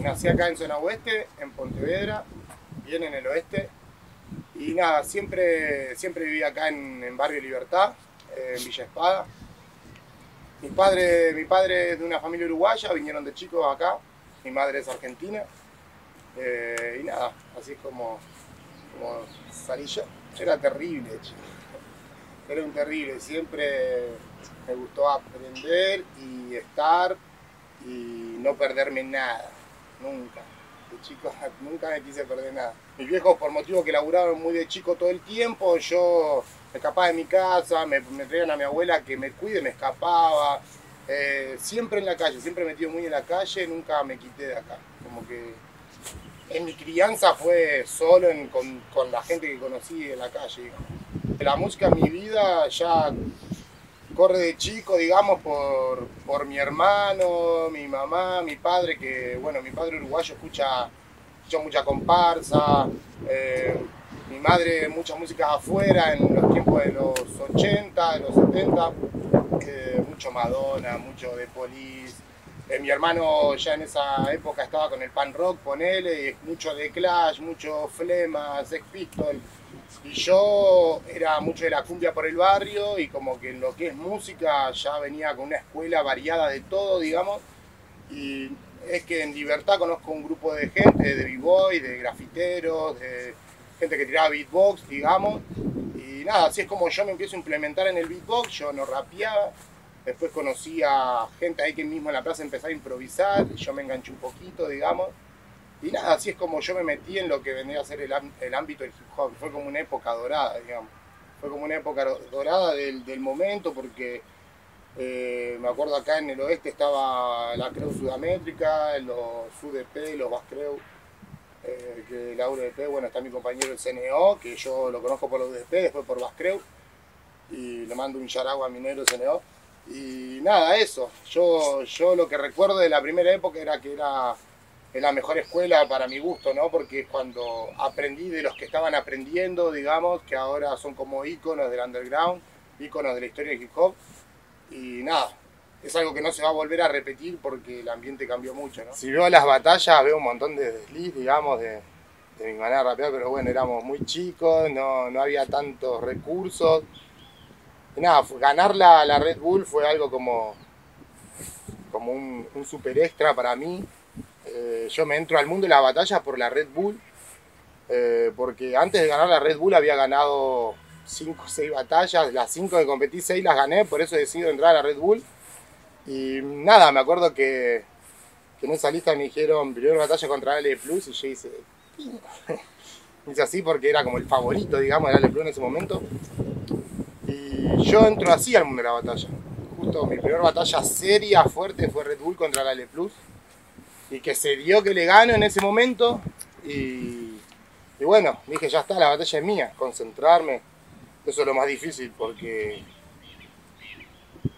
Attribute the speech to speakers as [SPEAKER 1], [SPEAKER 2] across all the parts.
[SPEAKER 1] nací acá en zona oeste, en Pontevedra, bien en el oeste. Y nada, siempre, siempre viví acá en, Barrio Libertad, eh, en Villa Espada. Mi padre, mi padre es de una familia uruguaya, vinieron de chicos acá. Mi madre es argentina. Eh, y nada, así es como, como salí yo. Era terrible, chico. Era un terrible. Siempre me gustó aprender y estar y no perderme nada. Nunca. De chico nunca me quise perder nada. Mis viejos, por motivo que laburaban muy de chico todo el tiempo, yo me escapaba de mi casa, me, me traían a mi abuela que me cuide, me escapaba. Eh, siempre en la calle, siempre metido muy en la calle, nunca me quité de acá. Como que en mi crianza fue solo con, la gente que conocí en la calle. La música en mi vida ya corre de chico, digamos, por, por mi hermano, mi mamá, mi padre, que bueno, mi padre uruguayo escucha, mucha comparsa. Eh, mi madre mucha música afuera en los tiempos de los 80, de los 70, eh, mucho Madonna, mucho de Police. Eh, mi hermano ya en esa época estaba con el pan rock, ponele, mucho de Clash, mucho Flema, Sex Pistol. Y yo era mucho de la cumbia por el barrio y como que en lo que es música ya venía con una escuela variada de todo, digamos. Y es que en Libertad conozco un grupo de gente, de b-boy, de grafiteros, de gente que tiraba beatbox, digamos. Y nada, así es como yo me empiezo a implementar en el beatbox, yo no rapeaba. Después conocí a gente ahí que mismo en la plaza empezó a improvisar, yo me enganché un poquito, digamos. Y nada, así es como yo me metí en lo que vendría a ser el, ámbito del hip hop. Fue como una época dorada, digamos. Fue como una época dorada del, momento porque eh, me acuerdo acá en el oeste estaba la Creu Sudamétrica, los UDP, los Bass Creu eh, que la UDP, bueno, está mi compañero el CNO, que yo lo conozco por la UDP, después por Bascreu, y le mando un charagua minero CNO. Y nada, eso. Yo, yo lo que recuerdo de la primera época era que era la mejor escuela para mi gusto, ¿no? Porque cuando aprendí de los que estaban aprendiendo, digamos, que ahora son como íconos del underground, íconos de la historia del hip hop. Y nada, es algo que no se va a volver a repetir porque el ambiente cambió mucho, ¿no? Si veo las batallas, veo un montón de desliz, digamos, de, mi manera de rapear, pero bueno, éramos muy chicos, no, había tantos recursos. Nada, ganar la, Red Bull fue algo como, como un, super extra para mí. Eh, yo me entro al mundo de la batalla por la Red Bull, eh, porque antes de ganar la Red Bull había ganado 5 o 6 batallas, las 5 de competir 6 las gané, por eso decido entrar a la Red Bull. Y nada, me acuerdo que, en esa lista me dijeron primera batalla contra L Plus y yo hice. hice así porque era como el favorito, digamos, de L Plus en ese momento. Yo entro así al mundo de la batalla. Justo mi primera batalla seria, fuerte, fue Red Bull contra la L Plus. Y que se dio que le gano en ese momento. Y, y bueno, dije, ya está, la batalla es mía, concentrarme. Eso es lo más difícil porque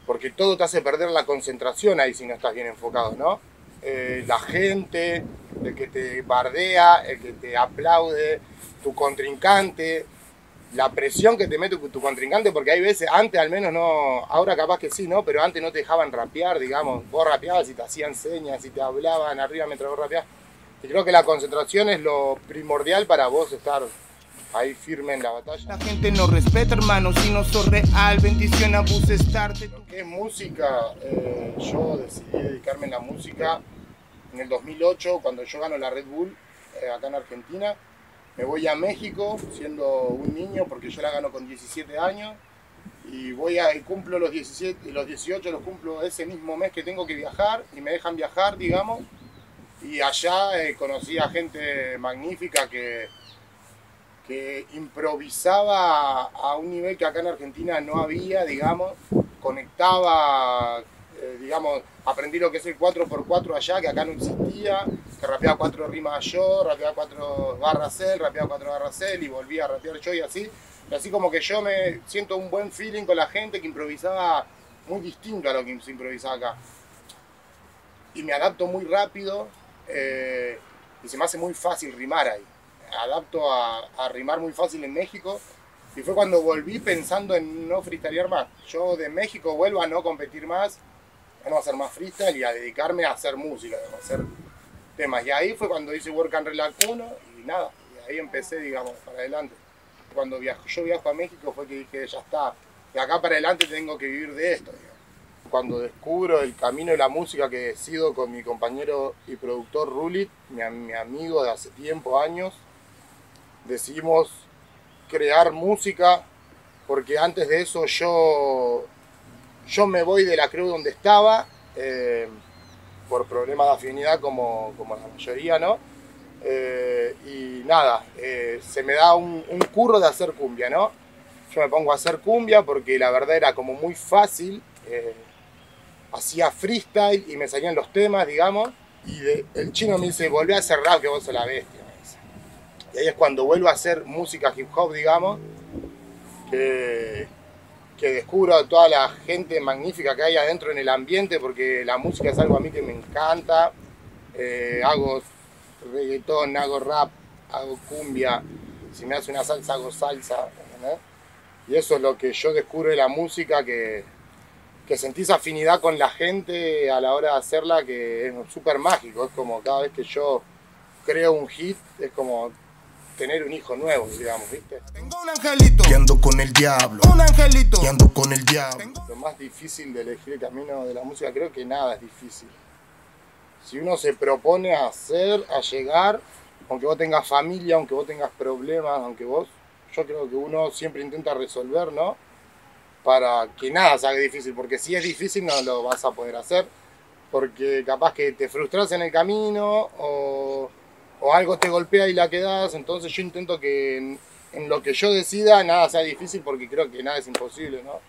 [SPEAKER 1] porque todo te hace perder la concentración ahí si no estás bien enfocado, ¿no? Eh, la gente, el que te bardea, el que te aplaude, tu contrincante, la presión que te mete tu contrincante, porque hay veces, antes al menos no, ahora capaz que sí, ¿no? Pero antes no te dejaban rapear, digamos, vos rapeabas y te hacían señas y te hablaban arriba mientras vos rapeabas. Y creo que la concentración es lo primordial para vos estar ahí firme en la batalla.
[SPEAKER 2] La gente no respeta, hermano, si no sos real, bendición, abuses tarde.
[SPEAKER 1] ¿Qué es música? Eh, yo decidí dedicarme a la música en el 2008, cuando yo gano la Red Bull eh, acá en Argentina. Me voy a México siendo un niño, porque yo la gano con 17 años. Y voy a, y cumplo los 17, los 18 los cumplo ese mismo mes que tengo que viajar y me dejan viajar, digamos. Y allá eh, conocí a gente magnífica que, que improvisaba a un nivel que acá en Argentina no había, digamos, conectaba, eh, digamos, aprendí lo que es el 4x4 allá, que acá no existía, que rapeaba cuatro rimas yo, rapeaba cuatro barras él, rapeaba cuatro barras él y volvía a rapear yo y así. Y así como que yo me siento un buen feeling con la gente que improvisaba muy distinto a lo que se improvisaba acá. Y me adapto muy rápido eh, y se me hace muy fácil rimar ahí adapto a, rimar muy fácil en México. Y fue cuando volví pensando en no freestylear más. Yo de México vuelvo a no competir más, a no hacer más freestyle y a dedicarme a hacer música, temas. Y ahí fue cuando hice Work and Relax 1 y nada, y ahí empecé, digamos, para adelante. Cuando viajo, yo viajo a México fue que dije, ya está, de acá para adelante tengo que vivir de esto. Cuando descubro el camino de la música que he sido con mi compañero y productor Rulit, mi, mi amigo de hace tiempo, años, decidimos crear música porque antes de eso yo, yo me voy de la cruz donde estaba eh, por problemas de afinidad como, como la mayoría, ¿no? Eh, y nada, eh, se me da un, curro de hacer cumbia, ¿no? Yo me pongo a hacer cumbia porque la verdad era como muy fácil, hacía freestyle y me salían los temas, digamos, y el chino me dice, volví a hacer rap que vos sos la bestia. Y ahí es cuando vuelvo a hacer música hip hop, digamos, que descubro toda la gente magnífica que hay adentro en el ambiente, porque la música es algo a mí que me encanta. Eh, hago reggaetón, hago rap, hago cumbia, si me hace una salsa hago salsa. Y eso es lo que yo descubro de la música, que, que sentís afinidad con la gente a la hora de hacerla, que es súper mágico. Es como cada vez que yo creo un hit, es como tener un hijo nuevo, digamos, ¿viste?
[SPEAKER 2] Tengo un angelito y ando con el diablo. Un angelito y ando con el diablo.
[SPEAKER 1] Lo más difícil de elegir el camino de la música, creo que nada es difícil. Si uno se propone a hacer, a llegar, aunque vos tengas familia, aunque vos tengas problemas, aunque vos, yo creo que uno siempre intenta resolver, ¿no? Para que nada se haga difícil, porque si es difícil no lo vas a poder hacer, porque capaz que te frustras en el camino o o algo te golpea y la quedas, entonces yo intento que en, lo que yo decida nada sea difícil porque creo que nada es imposible, ¿no?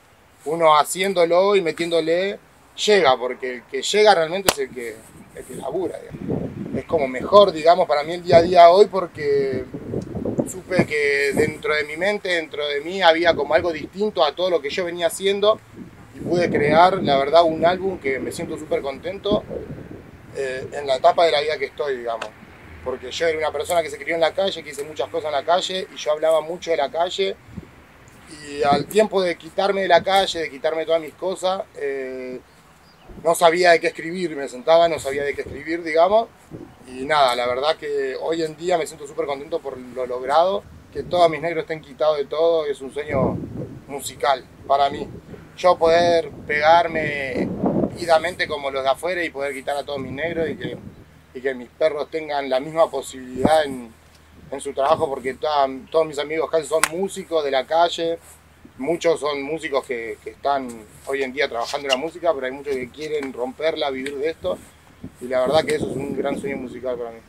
[SPEAKER 1] Uno haciéndolo y metiéndole llega, porque el que llega realmente es el que, el labura, Es como mejor, digamos, para mí el día a día hoy porque supe que dentro de mi mente, dentro de mí había como algo distinto a todo lo que yo venía haciendo y pude crear, la verdad, un álbum que me siento súper contento eh, en la etapa de la vida que estoy, digamos porque yo era una persona que se crió en la calle, que hice muchas cosas en la calle y yo hablaba mucho de la calle y al tiempo de quitarme de la calle, de quitarme todas mis cosas, eh, no sabía de qué escribir, me sentaba, no sabía de qué escribir, digamos, y nada, la verdad que hoy en día me siento súper contento por lo logrado, que todos mis negros estén quitados de todo, es un sueño musical para mí. Yo poder pegarme idamente como los de afuera y poder quitar a todos mis negros y que y que mis perros tengan la misma posibilidad en, en su trabajo, porque todos mis amigos casi son músicos de la calle, muchos son músicos que, que, están hoy en día trabajando en la música, pero hay muchos que quieren romperla, vivir de esto, y la verdad que eso es un gran sueño musical para mí.